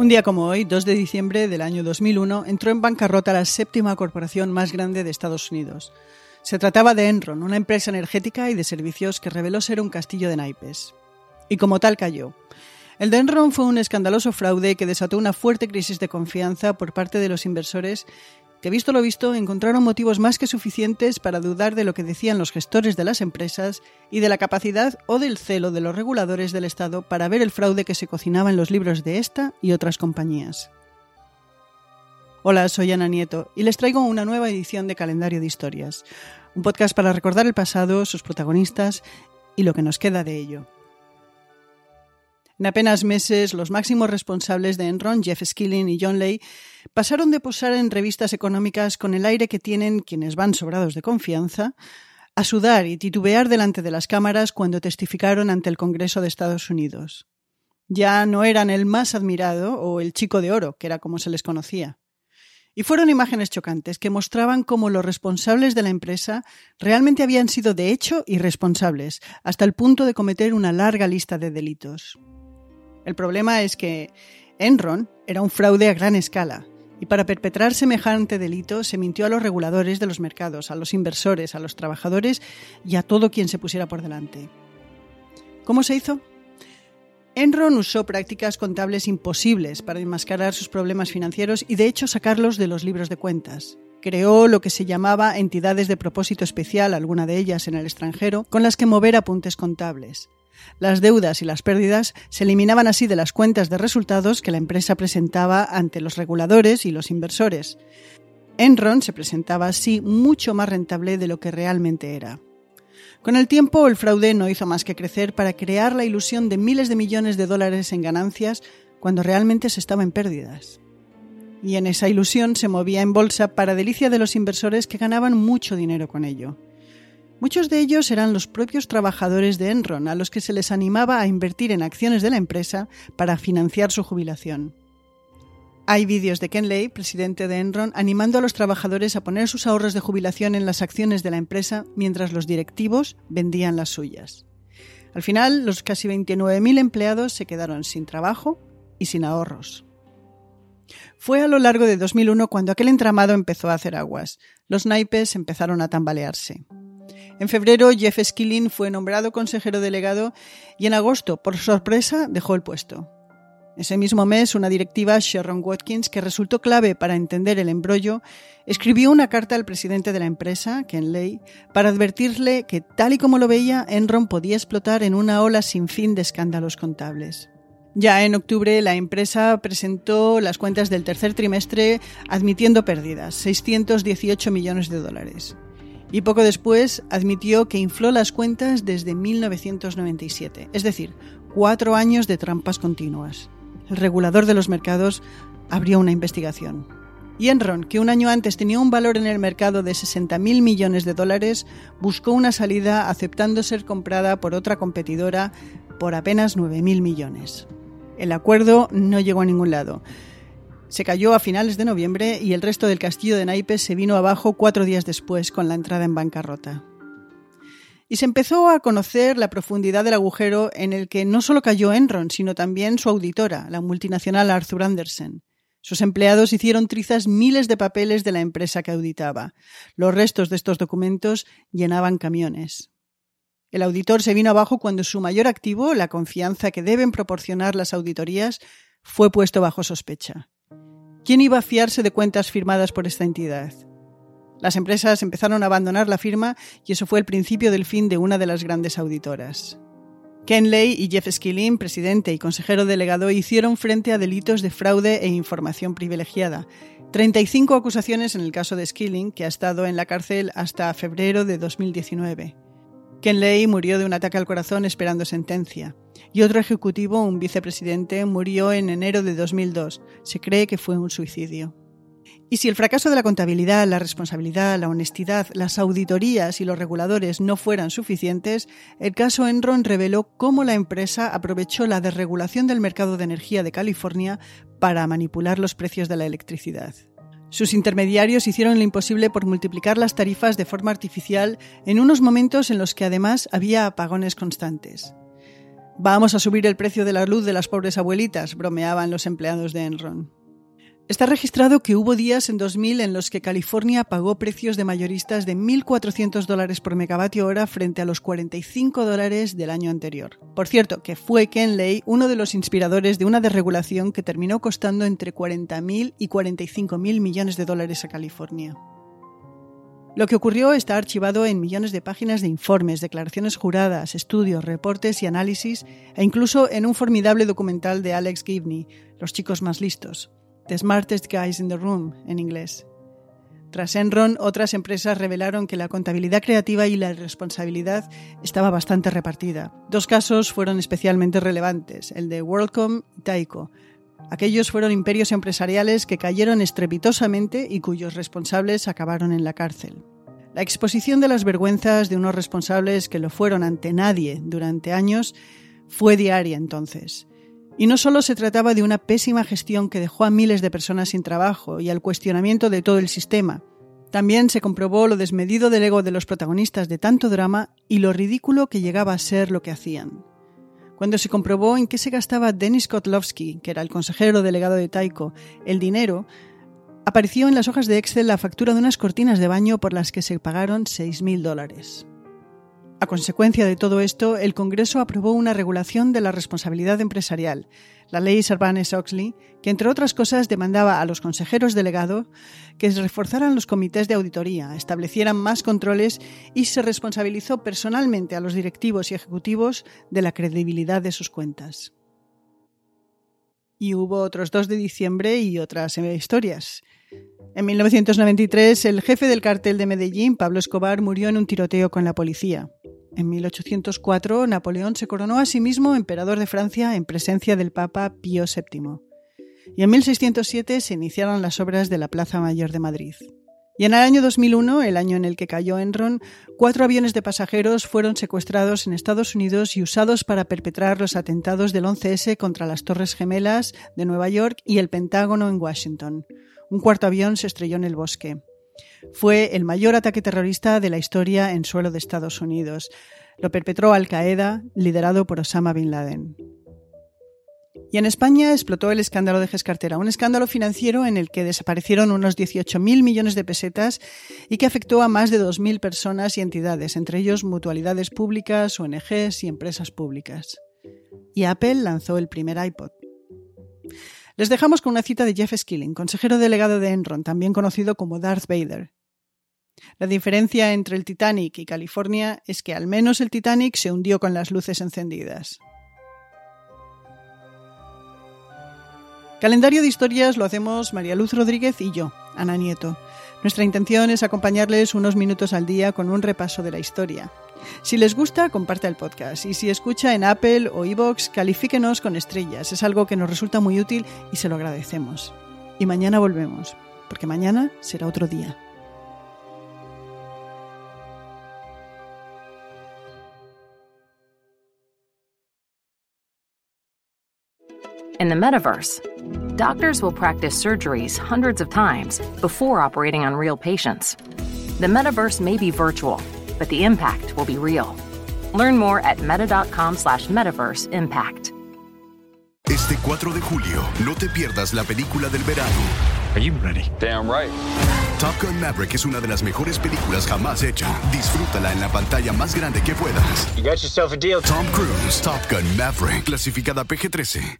Un día como hoy, 2 de diciembre del año 2001, entró en bancarrota la séptima corporación más grande de Estados Unidos. Se trataba de Enron, una empresa energética y de servicios que reveló ser un castillo de naipes. Y como tal cayó. El de Enron fue un escandaloso fraude que desató una fuerte crisis de confianza por parte de los inversores que visto lo visto encontraron motivos más que suficientes para dudar de lo que decían los gestores de las empresas y de la capacidad o del celo de los reguladores del Estado para ver el fraude que se cocinaba en los libros de esta y otras compañías. Hola, soy Ana Nieto y les traigo una nueva edición de Calendario de Historias, un podcast para recordar el pasado, sus protagonistas y lo que nos queda de ello. En apenas meses, los máximos responsables de Enron, Jeff Skilling y John Lay, pasaron de posar en revistas económicas con el aire que tienen quienes van sobrados de confianza, a sudar y titubear delante de las cámaras cuando testificaron ante el Congreso de Estados Unidos. Ya no eran el más admirado o el chico de oro, que era como se les conocía. Y fueron imágenes chocantes que mostraban cómo los responsables de la empresa realmente habían sido de hecho irresponsables, hasta el punto de cometer una larga lista de delitos. El problema es que Enron era un fraude a gran escala, y para perpetrar semejante delito se mintió a los reguladores de los mercados, a los inversores, a los trabajadores y a todo quien se pusiera por delante. ¿Cómo se hizo? Enron usó prácticas contables imposibles para enmascarar sus problemas financieros y de hecho sacarlos de los libros de cuentas. Creó lo que se llamaba entidades de propósito especial, alguna de ellas en el extranjero, con las que mover apuntes contables. Las deudas y las pérdidas se eliminaban así de las cuentas de resultados que la empresa presentaba ante los reguladores y los inversores. Enron se presentaba así mucho más rentable de lo que realmente era. Con el tiempo, el fraude no hizo más que crecer para crear la ilusión de miles de millones de dólares en ganancias cuando realmente se estaba en pérdidas. Y en esa ilusión se movía en bolsa para delicia de los inversores que ganaban mucho dinero con ello. Muchos de ellos eran los propios trabajadores de Enron, a los que se les animaba a invertir en acciones de la empresa para financiar su jubilación. Hay vídeos de Ken Lay, presidente de Enron, animando a los trabajadores a poner sus ahorros de jubilación en las acciones de la empresa mientras los directivos vendían las suyas. Al final, los casi 29.000 empleados se quedaron sin trabajo y sin ahorros. Fue a lo largo de 2001 cuando aquel entramado empezó a hacer aguas. Los naipes empezaron a tambalearse. En febrero, Jeff Skilling fue nombrado consejero delegado y en agosto, por sorpresa, dejó el puesto. Ese mismo mes, una directiva, Sharon Watkins, que resultó clave para entender el embrollo, escribió una carta al presidente de la empresa, Ken Lay, para advertirle que, tal y como lo veía, Enron podía explotar en una ola sin fin de escándalos contables. Ya en octubre, la empresa presentó las cuentas del tercer trimestre admitiendo pérdidas, 618 millones de dólares y poco después admitió que infló las cuentas desde 1997, es decir, cuatro años de trampas continuas. El regulador de los mercados abrió una investigación. Y Enron, que un año antes tenía un valor en el mercado de 60.000 millones de dólares, buscó una salida aceptando ser comprada por otra competidora por apenas 9.000 millones. El acuerdo no llegó a ningún lado. Se cayó a finales de noviembre y el resto del castillo de naipes se vino abajo cuatro días después con la entrada en bancarrota. Y se empezó a conocer la profundidad del agujero en el que no solo cayó Enron, sino también su auditora, la multinacional Arthur Andersen. Sus empleados hicieron trizas miles de papeles de la empresa que auditaba. Los restos de estos documentos llenaban camiones. El auditor se vino abajo cuando su mayor activo, la confianza que deben proporcionar las auditorías, fue puesto bajo sospecha. ¿Quién iba a fiarse de cuentas firmadas por esta entidad? Las empresas empezaron a abandonar la firma y eso fue el principio del fin de una de las grandes auditoras. Ken Lay y Jeff Skilling, presidente y consejero delegado, hicieron frente a delitos de fraude e información privilegiada. 35 acusaciones en el caso de Skilling, que ha estado en la cárcel hasta febrero de 2019. Ken Lay murió de un ataque al corazón esperando sentencia. Y otro ejecutivo, un vicepresidente, murió en enero de 2002. Se cree que fue un suicidio. Y si el fracaso de la contabilidad, la responsabilidad, la honestidad, las auditorías y los reguladores no fueran suficientes, el caso Enron reveló cómo la empresa aprovechó la desregulación del mercado de energía de California para manipular los precios de la electricidad. Sus intermediarios hicieron lo imposible por multiplicar las tarifas de forma artificial en unos momentos en los que además había apagones constantes. Vamos a subir el precio de la luz de las pobres abuelitas, bromeaban los empleados de Enron. Está registrado que hubo días en 2000 en los que California pagó precios de mayoristas de 1.400 dólares por megavatio hora frente a los 45 dólares del año anterior. Por cierto, que fue Ken Lay uno de los inspiradores de una desregulación que terminó costando entre 40.000 y 45.000 millones de dólares a California. Lo que ocurrió está archivado en millones de páginas de informes, declaraciones juradas, estudios, reportes y análisis, e incluso en un formidable documental de Alex Gibney, Los chicos más listos, The Smartest Guys in the Room, en inglés. Tras Enron, otras empresas revelaron que la contabilidad creativa y la responsabilidad estaba bastante repartida. Dos casos fueron especialmente relevantes, el de WorldCom y Taiko. Aquellos fueron imperios empresariales que cayeron estrepitosamente y cuyos responsables acabaron en la cárcel. La exposición de las vergüenzas de unos responsables que lo fueron ante nadie durante años fue diaria entonces. Y no solo se trataba de una pésima gestión que dejó a miles de personas sin trabajo y al cuestionamiento de todo el sistema. También se comprobó lo desmedido del ego de los protagonistas de tanto drama y lo ridículo que llegaba a ser lo que hacían. Cuando se comprobó en qué se gastaba Denis Kotlovsky, que era el consejero delegado de Taiko, el dinero, apareció en las hojas de Excel la factura de unas cortinas de baño por las que se pagaron 6.000 dólares. A consecuencia de todo esto, el Congreso aprobó una regulación de la responsabilidad empresarial, la ley Sarbanes-Oxley, que entre otras cosas demandaba a los consejeros delegados que reforzaran los comités de auditoría, establecieran más controles y se responsabilizó personalmente a los directivos y ejecutivos de la credibilidad de sus cuentas. Y hubo otros 2 de diciembre y otras historias. En 1993, el jefe del cartel de Medellín, Pablo Escobar, murió en un tiroteo con la policía. En 1804, Napoleón se coronó a sí mismo emperador de Francia en presencia del Papa Pío VII. Y en 1607 se iniciaron las obras de la Plaza Mayor de Madrid. Y en el año 2001, el año en el que cayó Enron, cuatro aviones de pasajeros fueron secuestrados en Estados Unidos y usados para perpetrar los atentados del 11S contra las Torres Gemelas de Nueva York y el Pentágono en Washington. Un cuarto avión se estrelló en el bosque. Fue el mayor ataque terrorista de la historia en suelo de Estados Unidos. Lo perpetró Al Qaeda, liderado por Osama Bin Laden. Y en España explotó el escándalo de Gescartera, un escándalo financiero en el que desaparecieron unos 18.000 millones de pesetas y que afectó a más de 2.000 personas y entidades, entre ellos mutualidades públicas, ONGs y empresas públicas. Y Apple lanzó el primer iPod. Les dejamos con una cita de Jeff Skilling, consejero delegado de Enron, también conocido como Darth Vader. La diferencia entre el Titanic y California es que al menos el Titanic se hundió con las luces encendidas. Calendario de historias lo hacemos María Luz Rodríguez y yo, Ana Nieto. Nuestra intención es acompañarles unos minutos al día con un repaso de la historia. Si les gusta, comparta el podcast. Y si escucha en Apple o iVoox, califíquenos con estrellas. Es algo que nos resulta muy útil y se lo agradecemos. Y mañana volvemos, porque mañana será otro día. In the metaverse, doctors will practice surgeries hundreds of times before operating on real patients. The metaverse may be virtual but the impact will be real. Learn more at meta.com slash metaverse impact. Este 4 de julio, no te pierdas la película del verano. Are you ready? Damn right. Top Gun Maverick es una de las mejores películas jamás hecha. Disfrútala en la pantalla más grande que puedas. You got yourself a deal. Tom Cruise, Top Gun Maverick, clasificada PG-13.